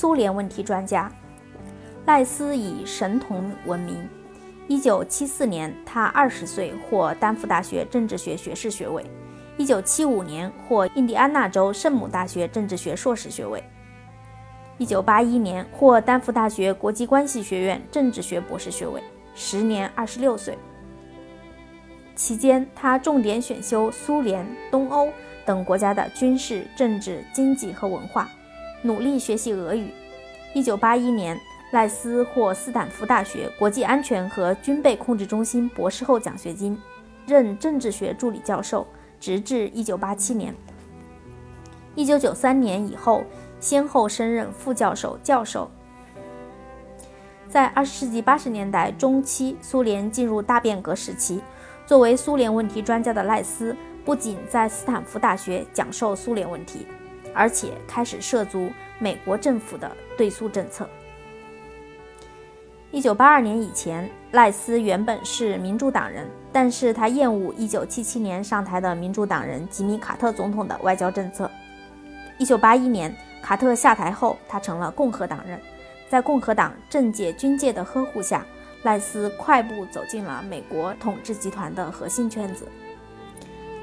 苏联问题专家。赖斯以神童闻名。1974年，他20岁获丹佛大学政治学学士学位；1975年获印第安纳州圣母大学政治学硕士学位；1981年获丹佛大学国际关系学院政治学博士学位，时年26岁。期间，他重点选修苏联、东欧等国家的军事、政治、经济和文化，努力学习俄语。1981年。赖斯获斯坦福大学国际安全和军备控制中心博士后奖学金，任政治学助理教授，直至1987年。1993年以后，先后升任副教授、教授。在20世纪80年代中期，苏联进入大变革时期，作为苏联问题专家的赖斯，不仅在斯坦福大学讲授苏联问题，而且开始涉足美国政府的对苏政策。一九八二年以前，赖斯原本是民主党人，但是他厌恶一九七七年上台的民主党人吉米·卡特总统的外交政策。一九八一年，卡特下台后，他成了共和党人。在共和党政界、军界的呵护下，赖斯快步走进了美国统治集团的核心圈子。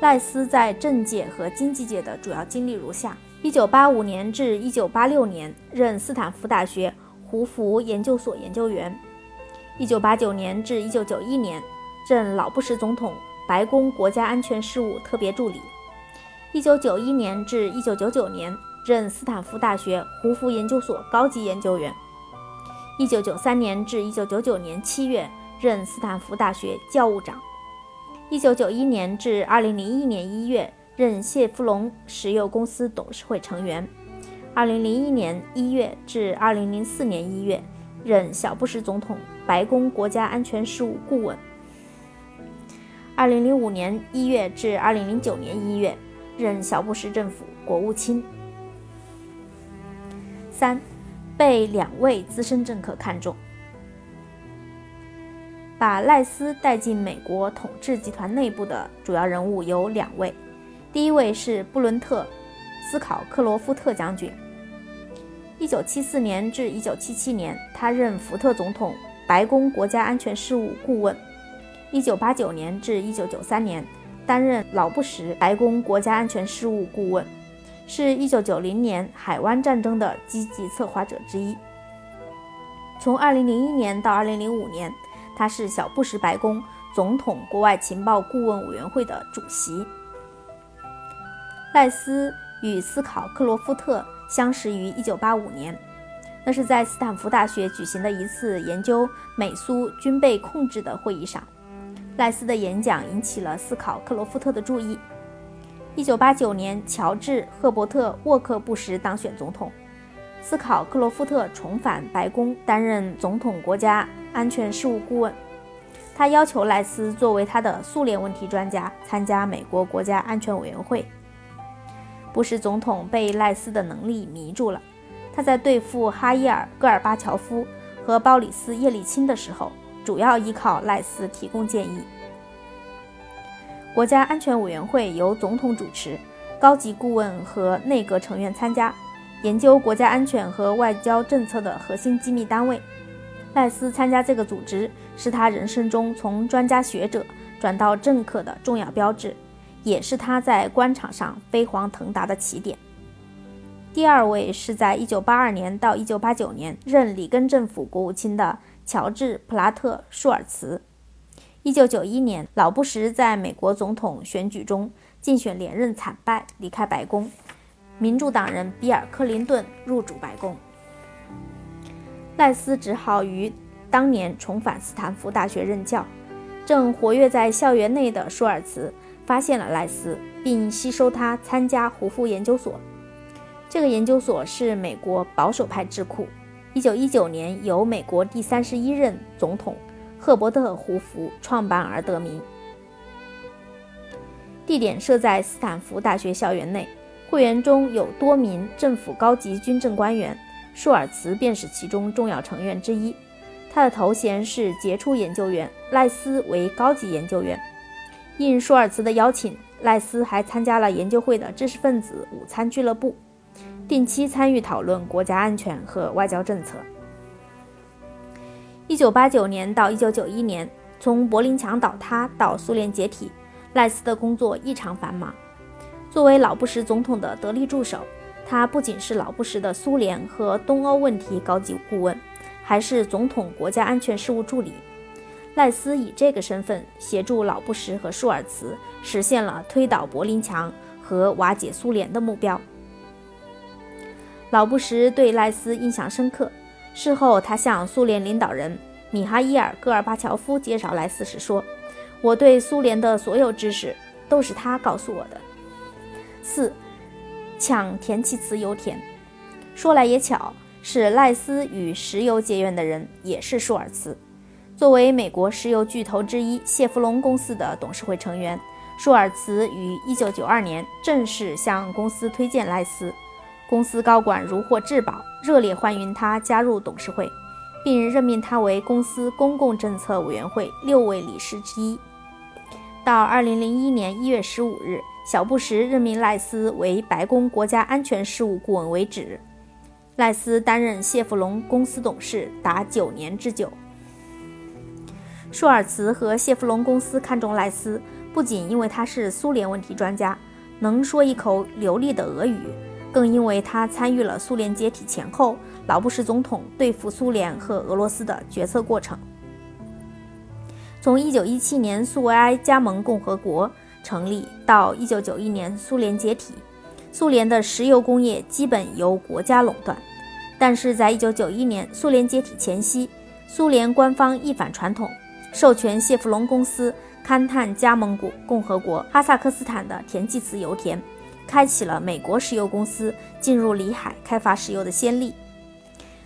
赖斯在政界和经济界的主要经历如下：一九八五年至一九八六年，任斯坦福大学。胡佛研究所研究员，一九八九年至一九九一年任老布什总统白宫国家安全事务特别助理，一九九一年至一九九九年任斯坦福大学胡佛研究所高级研究员，一九九三年至一九九九年七月任斯坦福大学教务长，一九九一年至二零零一年一月任谢夫隆石油公司董事会成员。二零零一年一月至二零零四年一月，任小布什总统白宫国家安全事务顾问。二零零五年一月至二零零九年一月，任小布什政府国务卿。三，被两位资深政客看中，把赖斯带进美国统治集团内部的主要人物有两位，第一位是布伦特。斯考克罗夫特将军。一九七四年至一九七七年，他任福特总统白宫国家安全事务顾问。一九八九年至一九九三年，担任老布什白宫国家安全事务顾问，是一九九零年海湾战争的积极策划者之一。从二零零一年到二零零五年，他是小布什白宫总统国外情报顾问委员会的主席。赖斯。与斯考克罗夫特相识于1985年，那是在斯坦福大学举行的一次研究美苏军备控制的会议上。赖斯的演讲引起了斯考克罗夫特的注意。1989年，乔治·赫伯特·沃克布什当选总统，斯考克罗夫特重返白宫担任总统国家安全事务顾问。他要求赖斯作为他的苏联问题专家参加美国国家安全委员会。布什总统被赖斯的能力迷住了。他在对付哈伊尔·戈尔巴乔夫和鲍里斯·叶利钦的时候，主要依靠赖斯提供建议。国家安全委员会由总统主持，高级顾问和内阁成员参加，研究国家安全和外交政策的核心机密单位。赖斯参加这个组织，是他人生中从专家学者转到政客的重要标志。也是他在官场上飞黄腾达的起点。第二位是在1982年到1989年任里根政府国务卿的乔治·普拉特·舒尔茨。1991年，老布什在美国总统选举中竞选连任惨败，离开白宫，民主党人比尔·克林顿入主白宫。赖斯只好于当年重返斯坦福大学任教，正活跃在校园内的舒尔茨。发现了赖斯，并吸收他参加胡佛研究所。这个研究所是美国保守派智库。一九一九年由美国第三十一任总统赫伯特·胡佛创办而得名。地点设在斯坦福大学校园内，会员中有多名政府高级军政官员，舒尔茨便是其中重要成员之一。他的头衔是杰出研究员，赖斯为高级研究员。应舒尔茨的邀请，赖斯还参加了研究会的知识分子午餐俱乐部。定期参与讨论国家安全和外交政策。一九八九年到一九九一年，从柏林墙倒塌到苏联解体，赖斯的工作异常繁忙。作为老布什总统的得力助手，他不仅是老布什的苏联和东欧问题高级顾问，还是总统国家安全事务助理。赖斯以这个身份协助老布什和舒尔茨实现了推倒柏林墙和瓦解苏联的目标。老布什对赖斯印象深刻。事后，他向苏联领导人米哈伊尔·戈尔巴乔夫介绍赖斯时说：“我对苏联的所有知识都是他告诉我的。”四，抢田契茨油田。说来也巧，是赖斯与石油结缘的人也是舒尔茨。作为美国石油巨头之一谢弗隆公司的董事会成员，舒尔茨于1992年正式向公司推荐赖斯。公司高管如获至宝，热烈欢迎他加入董事会，并任命他为公司公共政策委员会六位理事之一。到2001年1月15日。小布什任命赖斯为白宫国家安全事务顾问为止。赖斯担任谢弗隆公司董事达九年之久。舒尔茨和谢弗隆公司看中赖斯，不仅因为他是苏联问题专家，能说一口流利的俄语，更因为他参与了苏联解体前后老布什总统对付苏联和俄罗斯的决策过程。从1917年苏维埃加盟共和国。成立到一九九一年苏联解体，苏联的石油工业基本由国家垄断。但是在一九九一年苏联解体前夕，苏联官方一反传统，授权谢弗隆公司勘探加盟国共和国哈萨克斯坦的田忌茨油田，开启了美国石油公司进入里海开发石油的先例。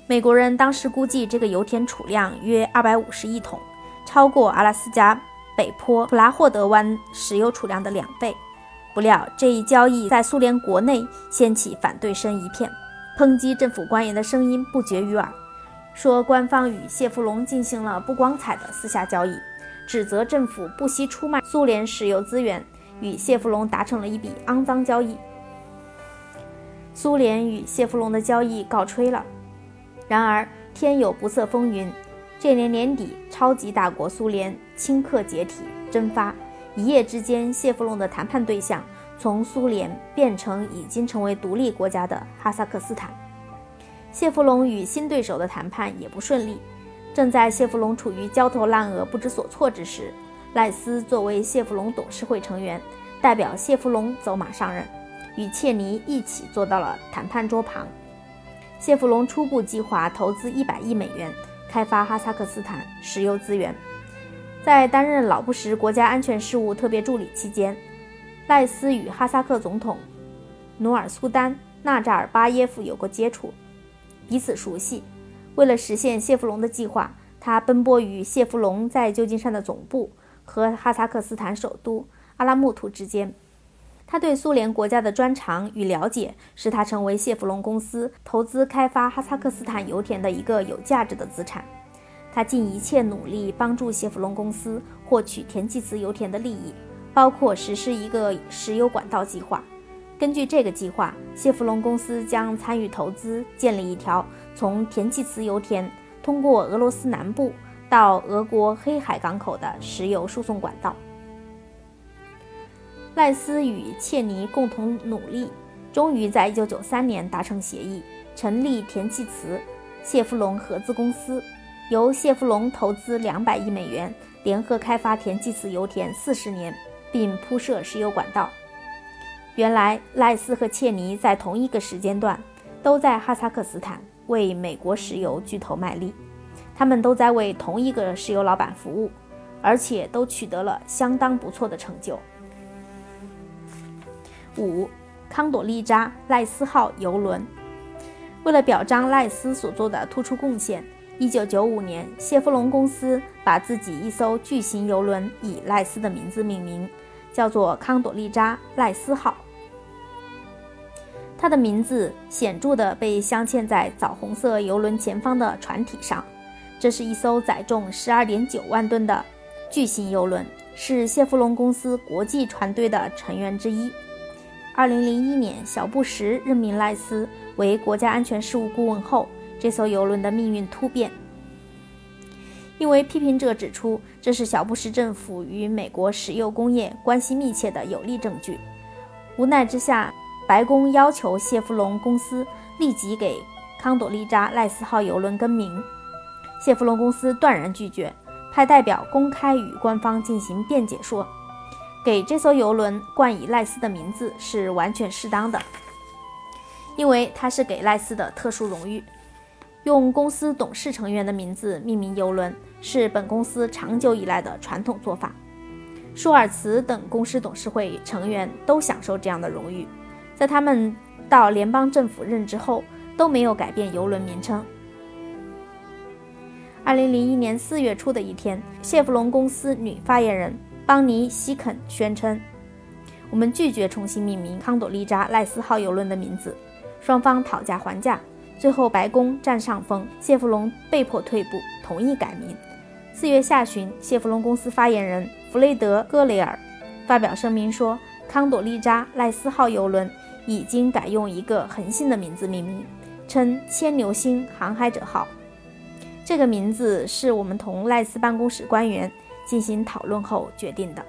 美国人当时估计这个油田储量约二百五十亿桶，超过阿拉斯加。北坡普拉霍德湾石油储量的两倍，不料这一交易在苏联国内掀起反对声一片，抨击政府官员的声音不绝于耳，说官方与谢弗隆进行了不光彩的私下交易，指责政府不惜出卖苏联石油资源，与谢弗隆达成了一笔肮脏交易。苏联与谢弗隆的交易告吹了，然而天有不测风云。这年年底，超级大国苏联顷刻解体蒸发，一夜之间，谢弗隆的谈判对象从苏联变成已经成为独立国家的哈萨克斯坦。谢弗隆与新对手的谈判也不顺利。正在谢弗隆处于焦头烂额、不知所措之时，赖斯作为谢弗隆董事会成员，代表谢弗隆走马上任，与切尼一起坐到了谈判桌旁。谢弗隆初步计划投资一百亿美元。开发哈萨克斯坦石油资源。在担任老布什国家安全事务特别助理期间，赖斯与哈萨克总统努尔苏丹·纳扎尔巴耶夫有过接触，彼此熟悉。为了实现谢弗隆的计划，他奔波于谢弗隆在旧金山的总部和哈萨克斯坦首都阿拉木图之间。他对苏联国家的专长与了解，使他成为谢弗隆公司投资开发哈萨克斯坦油田的一个有价值的资产。他尽一切努力帮助谢弗隆公司获取田忌茨油田的利益，包括实施一个石油管道计划。根据这个计划，谢弗隆公司将参与投资建立一条从田忌茨油田通过俄罗斯南部到俄国黑海港口的石油输送管道。赖斯与切尼共同努力，终于在1993年达成协议，成立田忌茨谢弗隆合资公司，由谢弗隆投资200亿美元，联合开发田忌茨油田40年，并铺设石油管道。原来，赖斯和切尼在同一个时间段都在哈萨克斯坦为美国石油巨头卖力，他们都在为同一个石油老板服务，而且都取得了相当不错的成就。五，康朵利扎赖斯号游轮。为了表彰赖斯所做的突出贡献，一九九五年，谢弗隆公司把自己一艘巨型游轮以赖斯的名字命名，叫做康朵利扎赖斯号。它的名字显著地被镶嵌在枣红色游轮前方的船体上。这是一艘载重十二点九万吨的巨型游轮，是谢弗隆公司国际船队的成员之一。2001年小布什任命赖斯为国家安全事务顾问后，这艘游轮的命运突变。因为批评者指出，这是小布什政府与美国石油工业关系密切的有力证据。无奈之下，白宫要求谢弗隆公司立即给康朵利扎赖斯号游轮更名。谢弗隆公司断然拒绝，派代表公开与官方进行辩解说，给这艘游轮冠以赖斯的名字是完全适当的，因为它是给赖斯的特殊荣誉。用公司董事成员的名字命名游轮是本公司长久以来的传统做法。舒尔茨等公司董事会成员都享受这样的荣誉，在他们到联邦政府任职后都没有改变游轮名称。二零零一年四月初的一天，谢弗隆公司女发言人邦尼·希肯宣称：“我们拒绝重新命名康朵丽扎赖斯号游轮的名字。”双方讨价还价。最后，白宫占上风，谢弗隆被迫退步，同意改名。四月下旬，谢弗隆公司发言人弗雷德·戈雷尔发表声明说，康朵丽扎赖斯号邮轮已经改用一个恒星的名字命名，称“牵牛星航海者号”。这个名字是我们同赖斯办公室官员进行讨论后决定的。